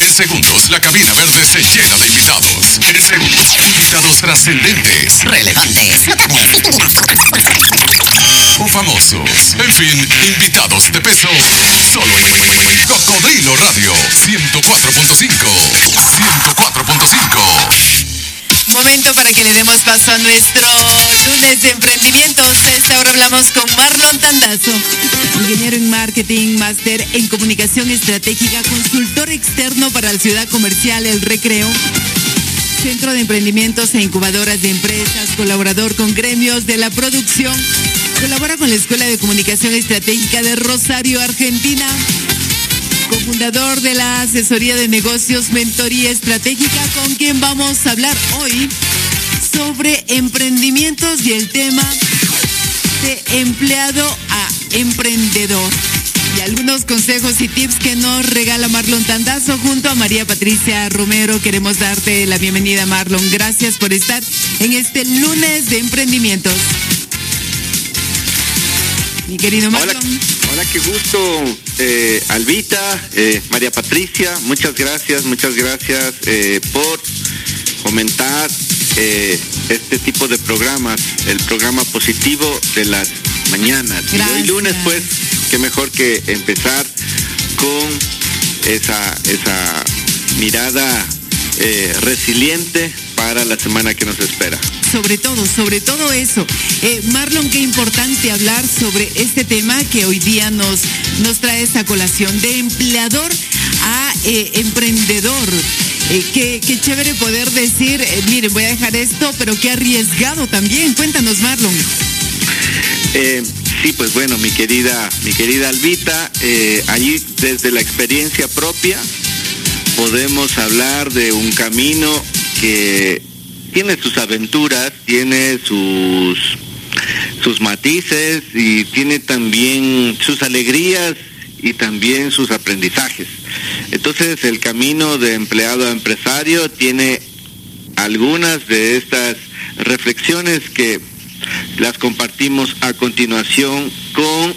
En segundos, la cabina verde se llena de invitados. En segundos, invitados trascendentes. Relevantes. O famosos. En fin, invitados de peso. Solo en Cocodrilo Radio 104.5. 104.5. Momento para que le demos paso a nuestro lunes de emprendimientos. A esta hora hablamos con Marlon Tandazo, ingeniero en marketing, máster en comunicación estratégica, consultor externo para la ciudad comercial El Recreo. Centro de Emprendimientos e Incubadoras de Empresas, colaborador con gremios de la producción, colabora con la Escuela de Comunicación Estratégica de Rosario, Argentina, cofundador de la asesoría de negocios Mentoría Estratégica, con quien vamos a hablar hoy sobre emprendimientos y el tema de empleado a emprendedor. Y algunos consejos y tips que nos regala Marlon Tandazo junto a María Patricia Romero. Queremos darte la bienvenida, Marlon. Gracias por estar en este lunes de emprendimientos. Mi querido Marlon. Hola, hola qué gusto, eh, Albita, eh, María Patricia, muchas gracias, muchas gracias eh, por comentar eh, este tipo de programas, el programa positivo de las mañanas. Y hoy lunes, pues, qué mejor que empezar con esa, esa mirada resiliente para la semana que nos espera. Sobre todo, sobre todo eso. Eh, Marlon, qué importante hablar sobre este tema que hoy día nos, nos trae esta colación de empleador a eh, emprendedor. Eh, qué, qué chévere poder decir, miren, voy a dejar esto, pero qué arriesgado también. Cuéntanos, Marlon. Sí, pues bueno, mi querida, mi querida Albita, allí desde la experiencia propia podemos hablar de un camino que tiene sus aventuras, tiene sus sus matices y tiene también sus alegrías y también sus aprendizajes. Entonces el camino de empleado a empresario tiene algunas de estas reflexiones que las compartimos a continuación con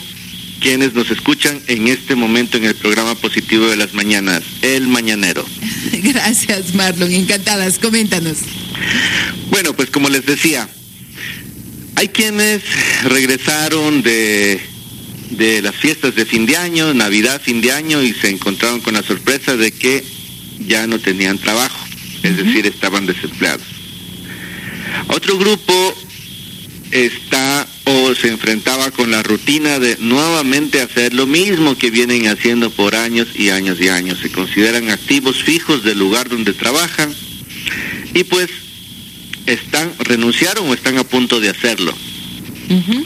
quienes nos escuchan en este momento en el programa positivo de las mañanas, El Mañanero. Gracias, Marlon. Encantadas. Coméntanos. Bueno, pues como les decía, hay quienes regresaron de, de las fiestas de fin de año, Navidad, fin de año, y se encontraron con la sorpresa de que ya no tenían trabajo, es decir, estaban desempleados. Otro grupo está o se enfrentaba con la rutina de nuevamente hacer lo mismo que vienen haciendo por años y años y años. Se consideran activos fijos del lugar donde trabajan y pues están renunciaron o están a punto de hacerlo.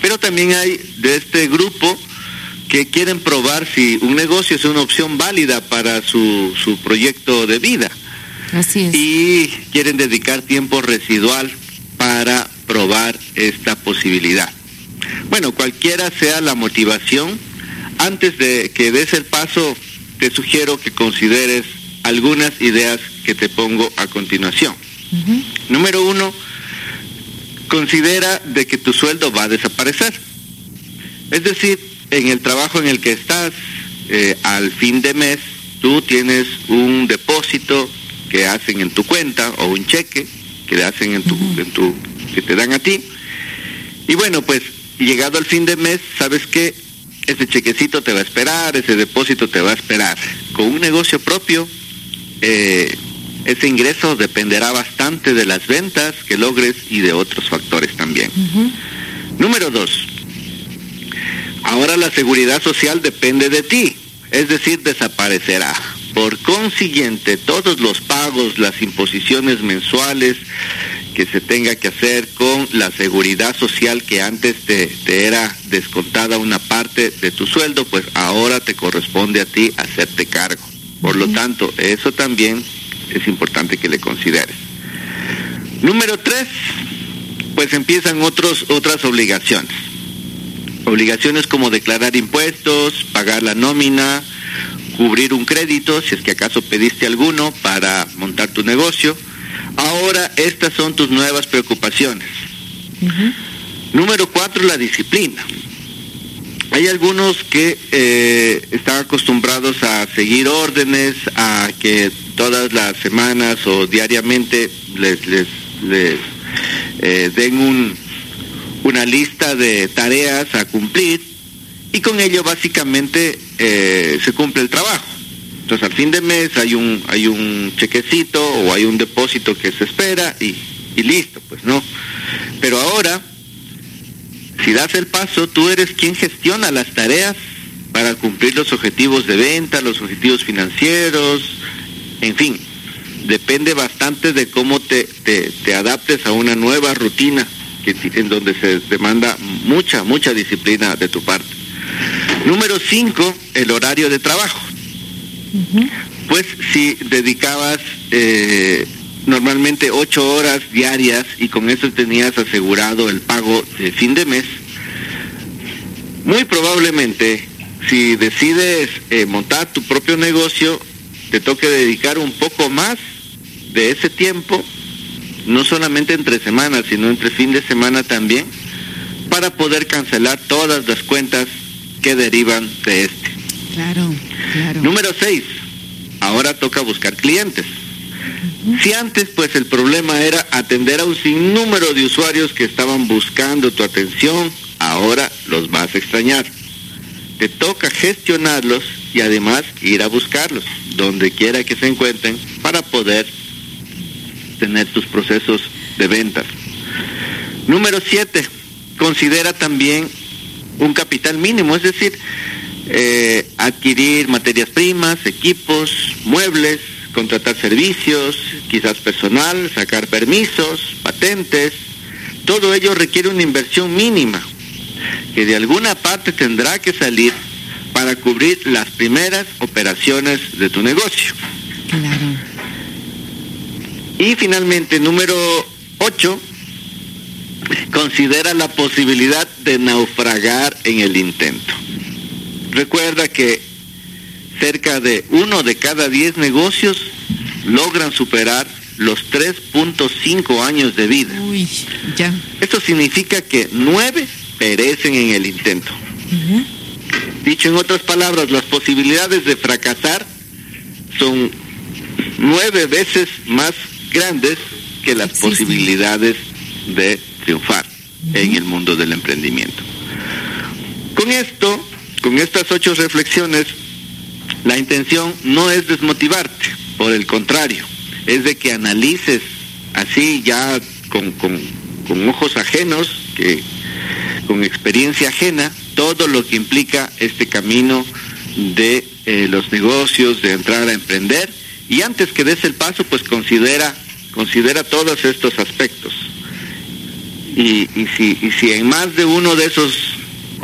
Pero también hay de este grupo que quieren probar si un negocio es una opción válida para su, su proyecto de vida Así es. y quieren dedicar tiempo residual para probar esta posibilidad. Bueno, cualquiera sea la motivación, antes de que des el paso, te sugiero que consideres algunas ideas que te pongo a continuación. Número uno, considera de que tu sueldo va a desaparecer. Es decir, en el trabajo en el que estás, eh, al fin de mes, tú tienes un depósito que hacen en tu cuenta o un cheque que le hacen en tu, en tu, que te dan a ti. Y bueno, pues llegado al fin de mes, sabes que ese chequecito te va a esperar, ese depósito te va a esperar. Con un negocio propio, eh, ese ingreso dependerá bastante de las ventas que logres y de otros factores también. Número dos, ahora la seguridad social depende de ti, es decir, desaparecerá. Por consiguiente, todos los pagos, las imposiciones mensuales que se tenga que hacer con la seguridad social que antes te, te era descontada una parte de tu sueldo, pues ahora te corresponde a ti hacerte cargo. Por lo tanto, eso también es importante que le consideres. Número tres, pues empiezan otros, otras obligaciones. Obligaciones como declarar impuestos, pagar la nómina, cubrir un crédito, si es que acaso pediste alguno para montar tu negocio. Ahora estas son tus nuevas preocupaciones. Número cuatro, la disciplina. hay algunos que eh, están acostumbrados a seguir órdenes, a que todas las semanas o diariamente les, les, eh, den un, una lista de tareas a cumplir y con ello básicamente eh, se cumple el trabajo. Entonces al fin de mes hay un hay un chequecito o hay un depósito que se espera y, y listo, pues no. Pero ahora, si das el paso, tú eres quien gestiona las tareas para cumplir los objetivos de venta, los objetivos financieros, en fin, depende bastante de cómo te, te, te adaptes a una nueva rutina que, en donde se demanda mucha, mucha disciplina de tu parte. Número cinco, el horario de trabajo. Pues si dedicabas eh, normalmente ocho horas diarias y con eso tenías asegurado el pago de fin de mes, muy probablemente si decides eh, montar tu propio negocio, te toque dedicar un poco más de ese tiempo, no solamente entre semanas, sino entre fin de semana también, para poder cancelar todas las cuentas que derivan de este. Claro, claro. Número seis, ahora toca buscar clientes. Si antes pues el problema era atender a un sinnúmero de usuarios que estaban buscando tu atención, ahora los vas a extrañar. Te toca gestionarlos y además ir a buscarlos, donde quiera que se encuentren, para poder tener tus procesos de ventas. Número siete, considera también un capital mínimo, es decir, eh, adquirir materias primas, equipos, muebles, contratar servicios, quizás personal, sacar permisos, patentes. Todo ello requiere una inversión mínima que de alguna parte tendrá que salir para cubrir las primeras operaciones de tu negocio. Claro. Y finalmente, número 8, considera la posibilidad de naufragar en el intento. Recuerda que cerca de uno de cada diez negocios logran superar los 3.5 años de vida. Uy, ya. Esto significa que nueve perecen en el intento. Dicho en otras palabras, las posibilidades de fracasar son nueve veces más grandes que las posibilidades de triunfar en el mundo del emprendimiento. Con esto, con estas ocho reflexiones, la intención no es desmotivarte, por el contrario, es de que analices así ya con, con- con ojos ajenos, que con experiencia ajena, todo lo que implica este camino de eh, los negocios, de entrar a emprender, y antes que des el paso, pues considera, considera todos estos aspectos. Y, y si, y si en más de uno de esos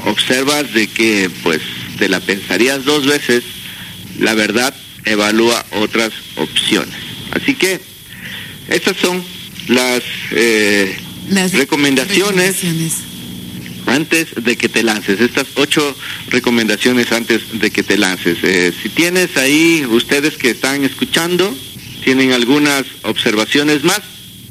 observas de que pues te la pensarías dos veces, la verdad evalúa otras opciones. Así que estas son las eh, Las recomendaciones recomendaciones. Antes de que te lances. Estas ocho recomendaciones antes de que te lances. Eh, si tienes ahí, ustedes que están escuchando, tienen algunas observaciones más,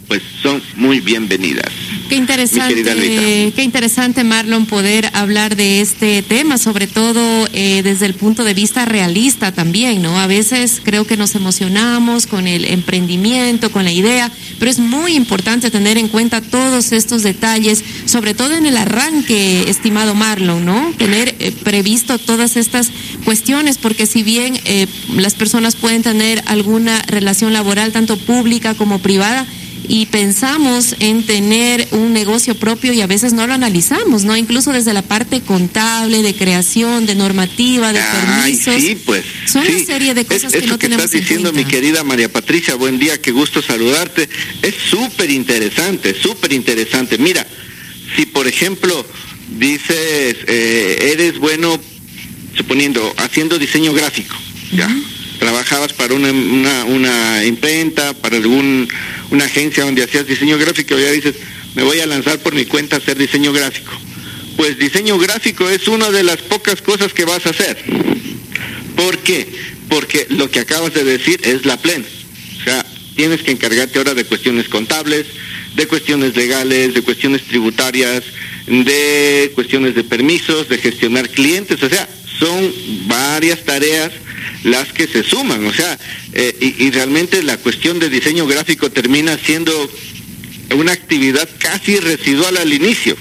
pues son muy bienvenidas. Qué interesante, qué interesante Marlon poder hablar de este tema, sobre todo eh, desde el punto de vista realista también, ¿no? A veces creo que nos emocionamos con el emprendimiento, con la idea, pero es muy importante tener en cuenta todos estos detalles, sobre todo en el arranque, estimado Marlon, ¿no? Tener eh, previsto todas estas cuestiones, porque si bien eh, las personas pueden tener alguna relación laboral, tanto pública como privada, y pensamos en tener un negocio propio y a veces no lo analizamos, ¿no? Incluso desde la parte contable, de creación, de normativa, de Ay, permisos. sí, pues. Son sí. una serie de cosas Es- que no eso que tenemos estás en diciendo, mi querida María Patricia, buen día, qué gusto saludarte. Es súper interesante, súper interesante. Mira, si por ejemplo dices, eh, eres bueno, suponiendo, haciendo diseño gráfico, ¿ya? Trabajabas para una, una, una imprenta, para algún, una agencia donde hacías diseño gráfico, ya dices, me voy a lanzar por mi cuenta a hacer diseño gráfico. Pues diseño gráfico es una de las pocas cosas que vas a hacer. ¿Por qué? Porque lo que acabas de decir es la plena. O sea, tienes que encargarte ahora de cuestiones contables, de cuestiones legales, de cuestiones tributarias, de cuestiones de permisos, de gestionar clientes, o sea, son varias tareas las que se suman, o sea, eh, y, realmente la cuestión de diseño gráfico termina siendo una actividad casi residual al inicio,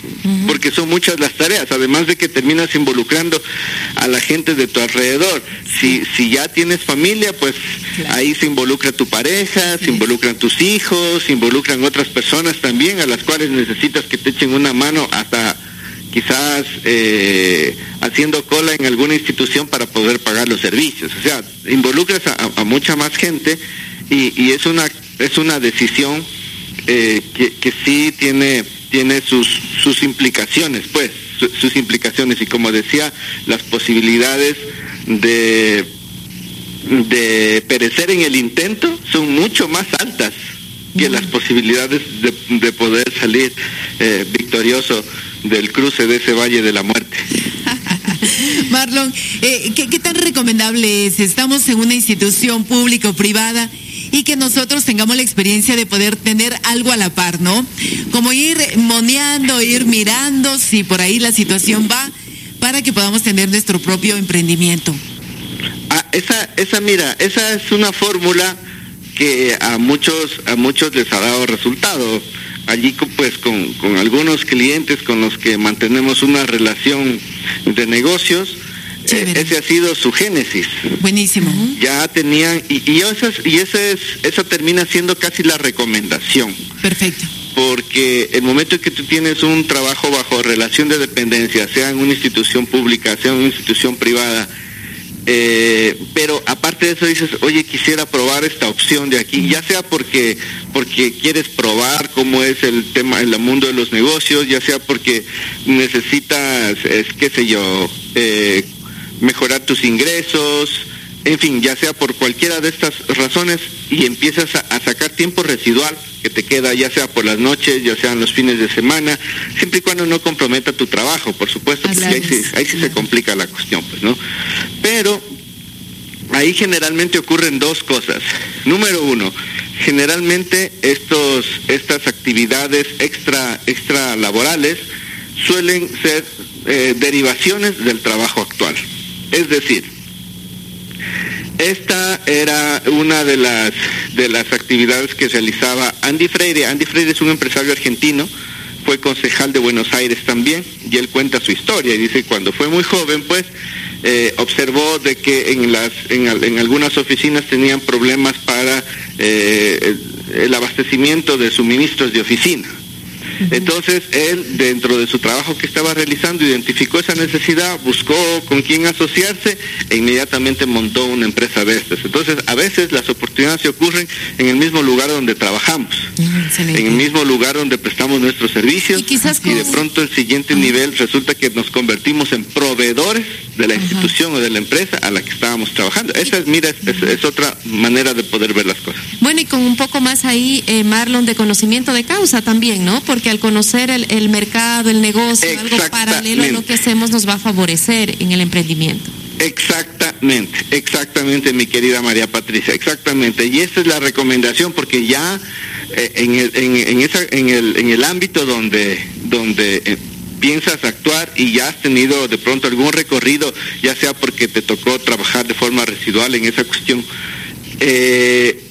porque son muchas las tareas, además de que terminas involucrando a la gente de tu alrededor. Si, si ya tienes familia, pues ahí se involucra tu pareja, se involucran tus hijos, se involucran otras personas también a las cuales necesitas que te echen una mano hasta quizás eh, haciendo cola en alguna institución para poder pagar los servicios. O sea, involucras a, mucha más gente y, y, es una es una decisión eh, que, que, sí tiene tiene sus sus implicaciones, pues sus implicaciones. Y como decía las posibilidades de de perecer en el intento son mucho más altas que las posibilidades de, de poder salir eh, victorioso del cruce de ese valle de la muerte. Marlon, eh, ¿qué, tan recomendable es? Estamos en una institución pública o privada y que nosotros tengamos la experiencia de poder tener algo a la par, ¿no? Como ir moneando, ir mirando si por ahí la situación va para que podamos tener nuestro propio emprendimiento. Ah, esa, esa, mira, esa es una fórmula que a muchos, a muchos les ha dado resultado allí pues con, con, algunos clientes con los que mantenemos una relación de negocios. Eh, ese ha sido su génesis. Buenísimo. Ya tenían, y, y, y ese es, esa termina siendo casi la recomendación. Perfecto. Porque el momento en que tú tienes un trabajo bajo relación de dependencia, sea en una institución pública, sea en una institución privada, eh, pero aparte de eso dices, oye, quisiera probar esta opción de aquí, ya sea porque porque quieres probar cómo es el tema, el mundo de los negocios, ya sea porque necesitas, es, qué sé yo, eh, mejorar tus ingresos, en fin, ya sea por cualquiera de estas razones y empiezas a, sacar tiempo residual que te queda, ya sea por las noches, ya sean los fines de semana, siempre y cuando no comprometa tu trabajo, por supuesto, porque ahí sí, ahí sí se complica la cuestión, pues, ¿no? Pero ahí generalmente ocurren dos cosas. Número uno, generalmente estos, estas actividades extra, extra laborales suelen ser eh, derivaciones del trabajo actual. Es decir, esta era una de las, de las actividades que realizaba Andy Freire. Andy Freire es un empresario argentino, fue concejal de Buenos Aires también, y él cuenta su historia y dice cuando fue muy joven, pues, eh, observó de que en, las, en, algunas oficinas tenían problemas para eh, el abastecimiento de suministros de oficina. Entonces él, dentro de su trabajo que estaba realizando, identificó esa necesidad, buscó con quién asociarse e inmediatamente montó una empresa de estas. Entonces, a veces las oportunidades se ocurren en el mismo donde trabajamos, en el mismo lugar donde prestamos nuestros servicios y, de pronto el siguiente nivel resulta que nos convertimos en proveedores de la institución o de la empresa a la que estábamos trabajando. Esa es, mira, es, otra manera de poder ver las cosas. Bueno, y con un poco más ahí, eh, Marlon, de conocimiento de causa también, ¿no? Porque al conocer el, el mercado, el negocio, algo paralelo a lo que hacemos nos va a favorecer en el emprendimiento. Exactamente, exactamente, mi querida María Patricia, exactamente. Y esa es la recomendación, porque ya eh, en, el, en, en, esa, en, el, en el ámbito donde, donde eh, piensas actuar y ya has tenido de pronto algún recorrido, ya sea porque te tocó trabajar de forma residual en esa cuestión, eh,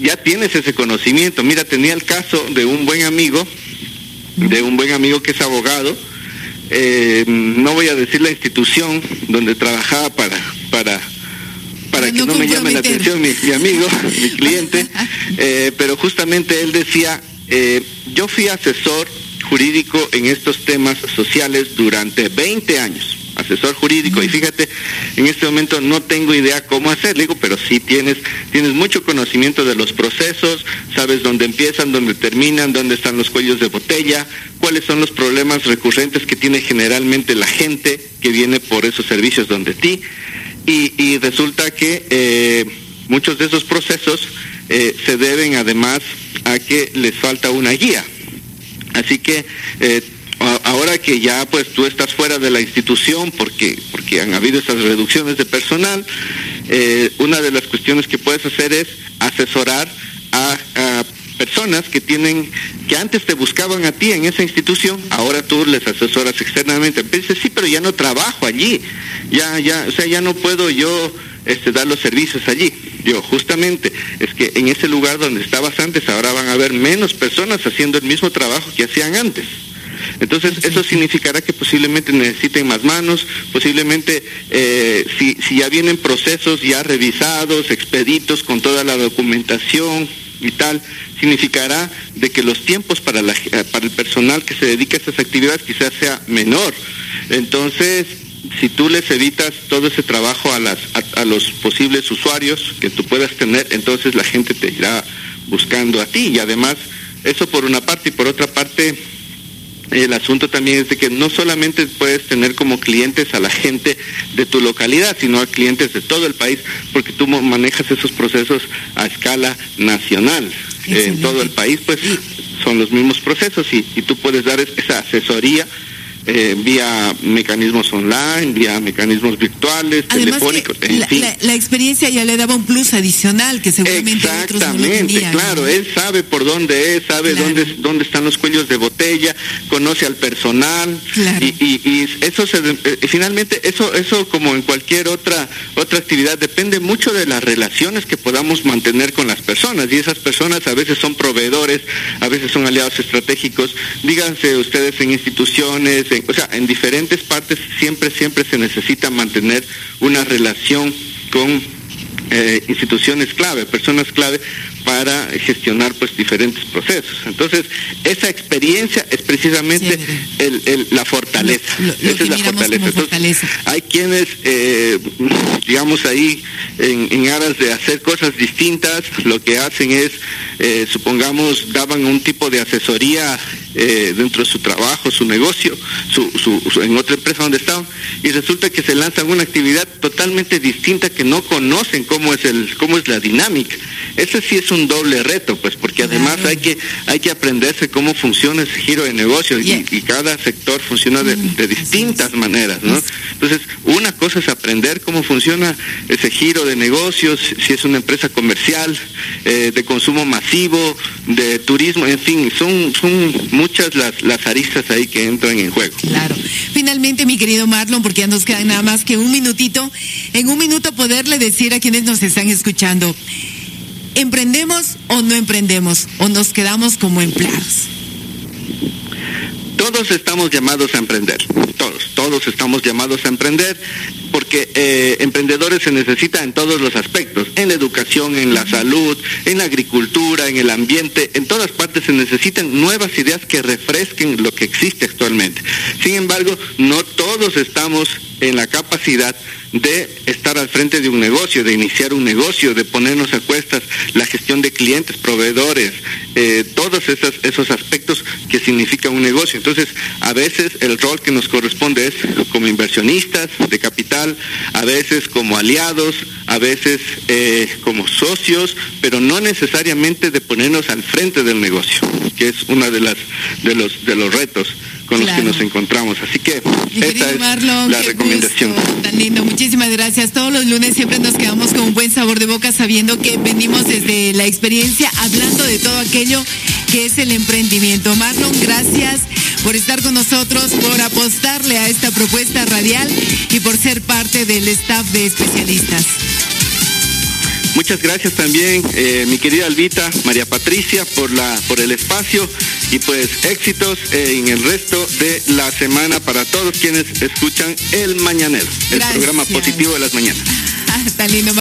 ya tienes ese conocimiento. Mira, tenía el caso de un buen amigo, de un buen amigo que es abogado, no voy a decir la institución donde trabajaba para, para, para que no, me llame la atención mi, amigo, mi cliente, eh, pero justamente él decía, eh, yo fui asesor jurídico en estos temas sociales durante 20 años asesor jurídico. Y fíjate, en este momento no tengo idea cómo hacer, digo, pero sí tienes, tienes mucho conocimiento de los procesos, sabes dónde empiezan, dónde terminan, dónde están los cuellos de botella, cuáles son los problemas recurrentes que tiene generalmente la gente que viene por esos servicios donde ti, y, resulta que eh, muchos de esos procesos eh, se deben además a que les falta una guía. Así que eh, ahora que ya pues tú estás fuera de la institución porque porque han habido esas reducciones de personal eh, una de las cuestiones que puedes hacer es asesorar a, personas que tienen, que antes te buscaban a ti en esa institución, ahora tú les asesoras externamente. Dices, sí, pero ya no trabajo allí, ya, ya, o sea, ya no puedo yo este, dar los servicios allí. Yo, justamente, es que en ese lugar donde estabas antes, ahora van a haber menos personas haciendo el mismo trabajo que hacían antes. Entonces, eso significará que posiblemente necesiten más manos, posiblemente eh, si, si ya vienen procesos ya revisados, expeditos con toda la documentación y tal, significará de que los tiempos para, la, para el personal que se dedica a estas actividades quizás sea menor. Entonces, si tú les evitas todo ese trabajo a, las, a, los posibles usuarios que tú puedas tener, entonces la gente te irá buscando a ti. Y además, eso por una parte, y por otra parte, el asunto también es de que no solamente puedes tener como clientes a la gente de tu localidad, sino a clientes de todo el país, porque tú manejas esos procesos a escala nacional. en todo el país, pues son los mismos procesos y, y tú puedes dar esa asesoría eh, vía mecanismos online, vía mecanismos virtuales, telefónicos. la, experiencia ya le daba un plus adicional que seguramente Exactamente, claro, él sabe por dónde es, sabe dónde, dónde están los cuellos de botella, conoce al personal y, y, eso se, eh, finalmente eso eso como en cualquier otra otra actividad depende mucho de las relaciones que podamos mantener con las personas y esas personas a veces son proveedores, a veces son aliados estratégicos, díganse ustedes en instituciones, o sea, en diferentes partes siempre, siempre se necesita mantener una relación con eh, instituciones clave, personas clave para gestionar pues diferentes procesos. Entonces, esa experiencia es precisamente la fortaleza. esa es la fortaleza. hay quienes, eh, digamos ahí, en, aras de hacer cosas distintas, lo que hacen es, eh, supongamos, daban un tipo de asesoría eh, dentro de su trabajo, su negocio, su, en otra empresa donde estaban, y resulta que se lanzan una actividad totalmente distinta que no conocen cómo es el, cómo es la dinámica. Ese sí es un doble reto, pues, porque además hay que, hay que aprenderse cómo funciona ese giro de negocio y, cada sector funciona de, distintas maneras, ¿no? Entonces, una cosa es aprender cómo funciona ese giro de negocios, si es una empresa comercial, eh, de consumo masivo, de turismo, en fin, son, son muchas las, las aristas ahí que entran en juego. Claro. Finalmente, mi querido Marlon, porque ya nos queda nada más que un minutito, en un minuto poderle decir a quienes nos están escuchando, ¿emprendemos o no emprendemos? ¿O nos quedamos como empleados? Todos estamos llamados a emprender, todos, todos estamos llamados a emprender porque eh, emprendedores se necesitan en todos los aspectos, en la educación, en la salud, en la agricultura, en el ambiente, en todas partes se necesitan nuevas ideas que refresquen lo que existe actualmente. Sin embargo, no todos estamos en la capacidad de estar al frente de un negocio, de iniciar un negocio, de ponernos a cuestas la gestión de clientes, proveedores, eh, todos esos, esos aspectos que significa un negocio. Entonces, a veces el rol que nos corresponde es como inversionistas de capital, a veces como aliados, a veces eh, como socios, pero no necesariamente de ponernos al frente del negocio, que es una de las de los de los retos con los que nos encontramos. Así que esta es la recomendación. tan lindo, muchísimas gracias. Todos los lunes siempre nos quedamos con un buen sabor de boca sabiendo que venimos desde la experiencia hablando de todo aquello que es el emprendimiento. Marlon, gracias por estar con nosotros, por apostarle a esta propuesta radial y por ser parte del staff de especialistas. Muchas gracias también, eh, mi querida Albita, María Patricia, por la por el espacio y pues éxitos en el resto de la semana para todos quienes escuchan El Mañanero, el programa positivo de las mañanas. Lindo.